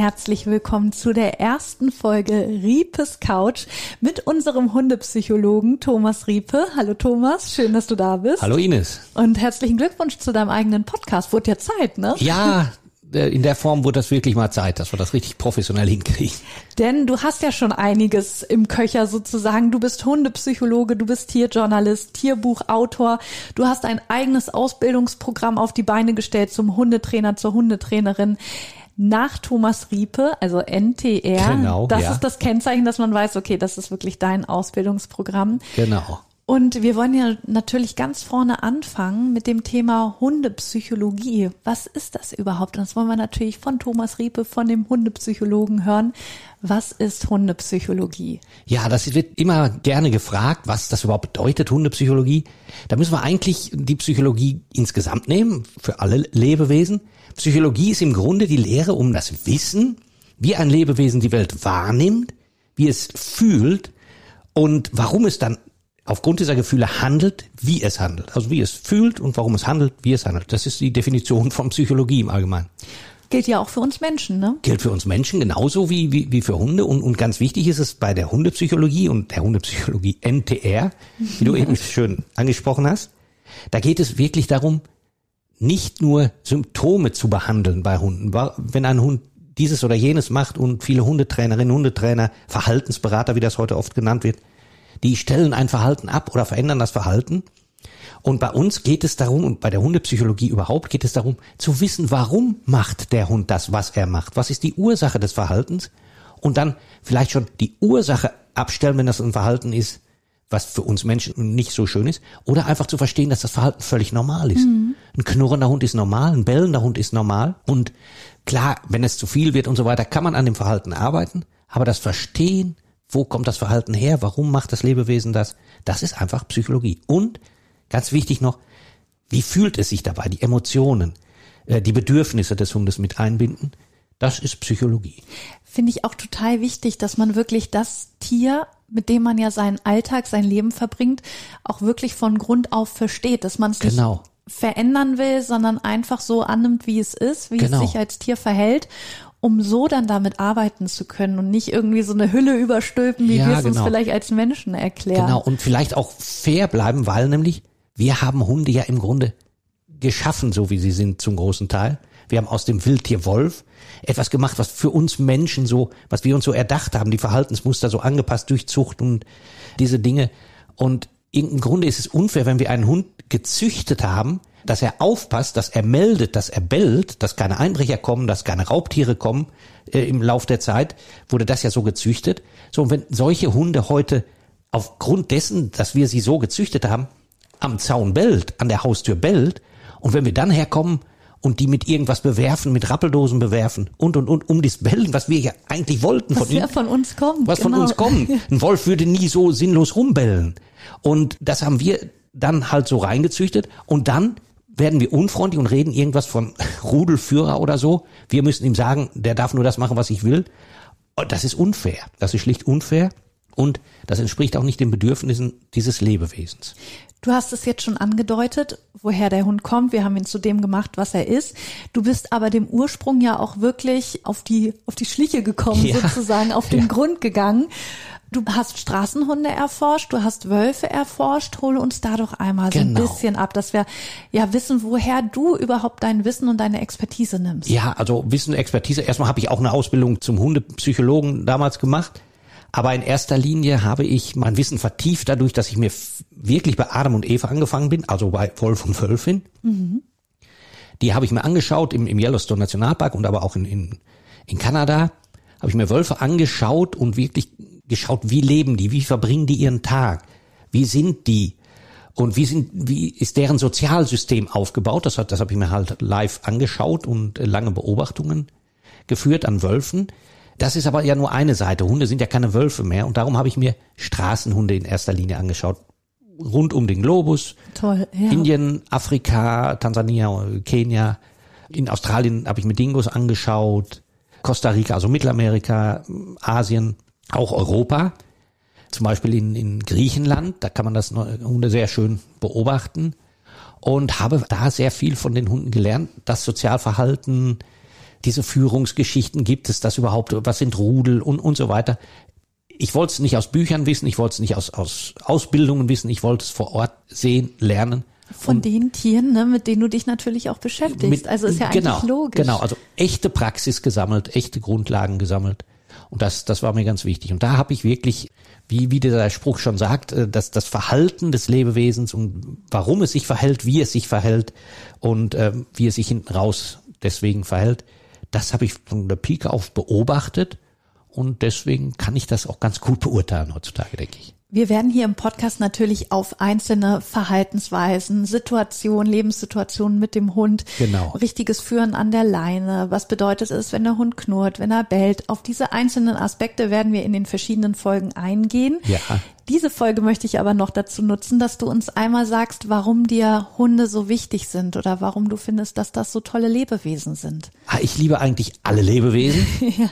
Herzlich willkommen zu der ersten Folge Riepes Couch mit unserem Hundepsychologen Thomas Riepe. Hallo Thomas, schön, dass du da bist. Hallo Ines. Und herzlichen Glückwunsch zu deinem eigenen Podcast. Wurde ja Zeit, ne? Ja, in der Form wurde das wirklich mal Zeit, dass wir das richtig professionell hinkriegen. Denn du hast ja schon einiges im Köcher sozusagen. Du bist Hundepsychologe, du bist Tierjournalist, Tierbuchautor. Du hast ein eigenes Ausbildungsprogramm auf die Beine gestellt zum Hundetrainer, zur Hundetrainerin nach Thomas Riepe, also NTR. Genau, das ja. ist das Kennzeichen, dass man weiß, okay, das ist wirklich dein Ausbildungsprogramm. Genau. Und wir wollen ja natürlich ganz vorne anfangen mit dem Thema Hundepsychologie. Was ist das überhaupt? Und das wollen wir natürlich von Thomas Riepe, von dem Hundepsychologen hören. Was ist Hundepsychologie? Ja, das wird immer gerne gefragt, was das überhaupt bedeutet, Hundepsychologie. Da müssen wir eigentlich die Psychologie insgesamt nehmen, für alle Lebewesen. Psychologie ist im Grunde die Lehre um das Wissen, wie ein Lebewesen die Welt wahrnimmt, wie es fühlt und warum es dann aufgrund dieser Gefühle handelt, wie es handelt. Also wie es fühlt und warum es handelt, wie es handelt. Das ist die Definition von Psychologie im Allgemeinen. Gilt ja auch für uns Menschen, ne? Gilt für uns Menschen genauso wie, wie, wie für Hunde. Und, und ganz wichtig ist es bei der Hundepsychologie und der Hundepsychologie NTR, wie du eben schön angesprochen hast. Da geht es wirklich darum, nicht nur Symptome zu behandeln bei Hunden. Wenn ein Hund dieses oder jenes macht und viele Hundetrainerinnen, Hundetrainer, Verhaltensberater, wie das heute oft genannt wird, die stellen ein Verhalten ab oder verändern das Verhalten. Und bei uns geht es darum, und bei der Hundepsychologie überhaupt geht es darum, zu wissen, warum macht der Hund das, was er macht? Was ist die Ursache des Verhaltens? Und dann vielleicht schon die Ursache abstellen, wenn das ein Verhalten ist, was für uns Menschen nicht so schön ist, oder einfach zu verstehen, dass das Verhalten völlig normal ist. Mhm. Ein knurrender Hund ist normal, ein bellender Hund ist normal. Und klar, wenn es zu viel wird und so weiter, kann man an dem Verhalten arbeiten, aber das Verstehen, wo kommt das Verhalten her, warum macht das Lebewesen das, das ist einfach Psychologie. Und ganz wichtig noch, wie fühlt es sich dabei, die Emotionen, äh, die Bedürfnisse des Hundes mit einbinden, das ist Psychologie. Finde ich auch total wichtig, dass man wirklich das Tier mit dem man ja seinen Alltag, sein Leben verbringt, auch wirklich von Grund auf versteht, dass man es genau. nicht verändern will, sondern einfach so annimmt, wie es ist, wie genau. es sich als Tier verhält, um so dann damit arbeiten zu können und nicht irgendwie so eine Hülle überstülpen, wie ja, wir es genau. uns vielleicht als Menschen erklären. Genau, und vielleicht auch fair bleiben, weil nämlich wir haben Hunde ja im Grunde geschaffen, so wie sie sind zum großen Teil. Wir haben aus dem Wildtier Wolf etwas gemacht, was für uns Menschen so, was wir uns so erdacht haben, die Verhaltensmuster so angepasst durch Zucht und diese Dinge. Und im Grunde ist es unfair, wenn wir einen Hund gezüchtet haben, dass er aufpasst, dass er meldet, dass er bellt, dass keine Einbrecher kommen, dass keine Raubtiere kommen. Äh, Im Lauf der Zeit wurde das ja so gezüchtet. So, und wenn solche Hunde heute aufgrund dessen, dass wir sie so gezüchtet haben, am Zaun bellt, an der Haustür bellt, und wenn wir dann herkommen und die mit irgendwas bewerfen, mit Rappeldosen bewerfen und und und um das Bellen, was wir ja eigentlich wollten was von ihnen, ja von uns kommt. was genau. von uns kommt. Ein Wolf würde nie so sinnlos rumbellen. Und das haben wir dann halt so reingezüchtet und dann werden wir unfreundlich und reden irgendwas von Rudelführer oder so. Wir müssen ihm sagen, der darf nur das machen, was ich will. Und das ist unfair. Das ist schlicht unfair und das entspricht auch nicht den Bedürfnissen dieses Lebewesens. Du hast es jetzt schon angedeutet, woher der Hund kommt. Wir haben ihn zu dem gemacht, was er ist. Du bist aber dem Ursprung ja auch wirklich auf die, auf die Schliche gekommen, Ja. sozusagen, auf den Ja. Grund gegangen. Du hast Straßenhunde erforscht, du hast Wölfe erforscht. Hole uns da doch einmal so ein Genau. bisschen ab, dass wir ja wissen, woher du überhaupt dein Wissen und deine Expertise nimmst. Ja, also Wissen, Expertise. Erstmal habe ich auch eine Ausbildung zum Hundepsychologen damals gemacht. Aber in erster Linie habe ich mein Wissen vertieft dadurch, dass ich mir wirklich bei Adam und Eva angefangen bin, also bei Wolf und Wölfin. Die habe ich mir angeschaut im, im Yellowstone Nationalpark und aber auch in, in, in Kanada. Habe ich mir Wölfe angeschaut und wirklich geschaut, wie leben die, wie verbringen die ihren Tag, wie sind die und wie sind, wie ist deren Sozialsystem aufgebaut. Das hat, das habe ich mir halt live angeschaut und lange Beobachtungen geführt an Wölfen. Das ist aber ja nur eine Seite. Hunde sind ja keine Wölfe mehr und darum habe ich mir Straßenhunde in erster Linie angeschaut. rund um den Globus. Toll, ja. Indien, Afrika, Tansania, Kenia. In Australien habe ich mir Dingos angeschaut. Costa Rica, also Mittelamerika, Asien, auch Europa. Zum Beispiel in, in Griechenland, da kann man das Hunde sehr schön beobachten. Und habe da sehr viel von den Hunden gelernt. Das Sozialverhalten, diese Führungsgeschichten gibt es das überhaupt, was sind Rudel und, und so weiter. Ich wollte es nicht aus Büchern wissen, ich wollte es nicht aus, aus Ausbildungen wissen, ich wollte es vor Ort sehen, lernen. Von und den Tieren, ne, mit denen du dich natürlich auch beschäftigst. Mit, also ist ja genau, eigentlich logisch. Genau, also echte Praxis gesammelt, echte Grundlagen gesammelt. Und das, das war mir ganz wichtig. Und da habe ich wirklich, wie, wie der Spruch schon sagt, äh, dass das Verhalten des Lebewesens und warum es sich verhält, wie es sich verhält und äh, wie es sich hinten raus deswegen verhält, das habe ich von der Pike auf beobachtet und deswegen kann ich das auch ganz gut beurteilen heutzutage, denke ich. Wir werden hier im Podcast natürlich auf einzelne Verhaltensweisen, Situationen, Lebenssituationen mit dem Hund, genau. richtiges Führen an der Leine, was bedeutet es, wenn der Hund knurrt, wenn er bellt. Auf diese einzelnen Aspekte werden wir in den verschiedenen Folgen eingehen. Ja. Diese Folge möchte ich aber noch dazu nutzen, dass du uns einmal sagst, warum dir Hunde so wichtig sind oder warum du findest, dass das so tolle Lebewesen sind. Ah, ich liebe eigentlich alle Lebewesen. ja.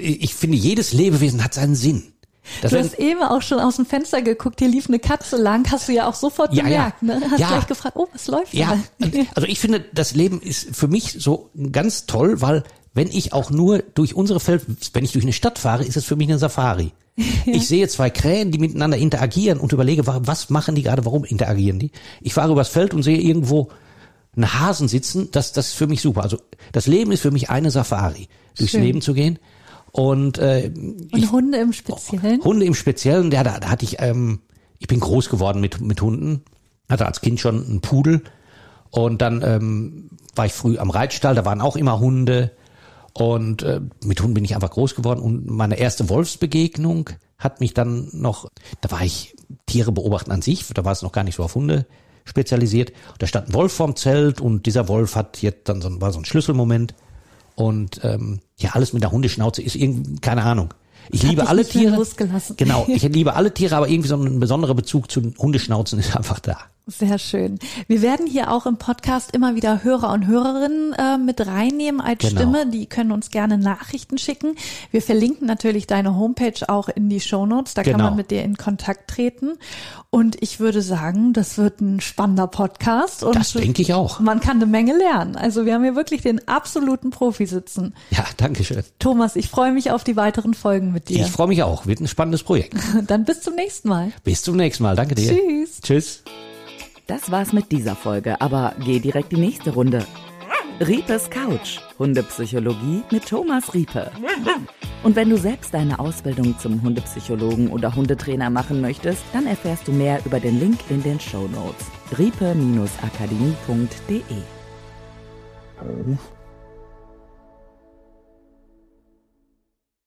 Ich finde, jedes Lebewesen hat seinen Sinn. Das du hast eben auch schon aus dem Fenster geguckt, hier lief eine Katze lang, hast du ja auch sofort ja, gemerkt, ja. ne? Hast ja. gleich gefragt, oh, was läuft ja. da? Also ich finde, das Leben ist für mich so ganz toll, weil wenn ich auch nur durch unsere Feld, wenn ich durch eine Stadt fahre, ist es für mich eine Safari. Ja. Ich sehe zwei Krähen, die miteinander interagieren und überlege, was machen die gerade, warum interagieren die? Ich fahre übers Feld und sehe irgendwo einen Hasen sitzen, das, das ist für mich super. Also das Leben ist für mich eine Safari, durchs Schön. Leben zu gehen. Und, äh, und ich, Hunde im Speziellen? Hunde im Speziellen, ja, da, da hatte ich, ähm, ich bin groß geworden mit, mit Hunden, hatte als Kind schon einen Pudel und dann ähm, war ich früh am Reitstall, da waren auch immer Hunde und äh, mit Hunden bin ich einfach groß geworden und meine erste Wolfsbegegnung hat mich dann noch, da war ich Tiere beobachten an sich, da war es noch gar nicht so auf Hunde spezialisiert. Da stand ein Wolf vorm Zelt und dieser Wolf hat jetzt dann so, war so ein Schlüsselmoment und ähm, ja, alles mit der Hundeschnauze ist irgendwie, keine Ahnung. Ich Hat liebe alle Tiere. Genau, ich liebe alle Tiere, aber irgendwie so ein besonderer Bezug zu Hundeschnauzen ist einfach da. Sehr schön. Wir werden hier auch im Podcast immer wieder Hörer und Hörerinnen äh, mit reinnehmen als genau. Stimme. Die können uns gerne Nachrichten schicken. Wir verlinken natürlich deine Homepage auch in die Show Notes. Da genau. kann man mit dir in Kontakt treten. Und ich würde sagen, das wird ein spannender Podcast. Und das denke ich auch. Man kann eine Menge lernen. Also wir haben hier wirklich den absoluten Profi sitzen. Ja, danke schön. Thomas, ich freue mich auf die weiteren Folgen mit dir. Ich freue mich auch. Wird ein spannendes Projekt. Dann bis zum nächsten Mal. Bis zum nächsten Mal. Danke dir. Tschüss. Tschüss. Das war's mit dieser Folge, aber geh direkt die nächste Runde. Riepes Couch, Hundepsychologie mit Thomas Riepe. Und wenn du selbst deine Ausbildung zum Hundepsychologen oder Hundetrainer machen möchtest, dann erfährst du mehr über den Link in den Show Notes. riepe-akademie.de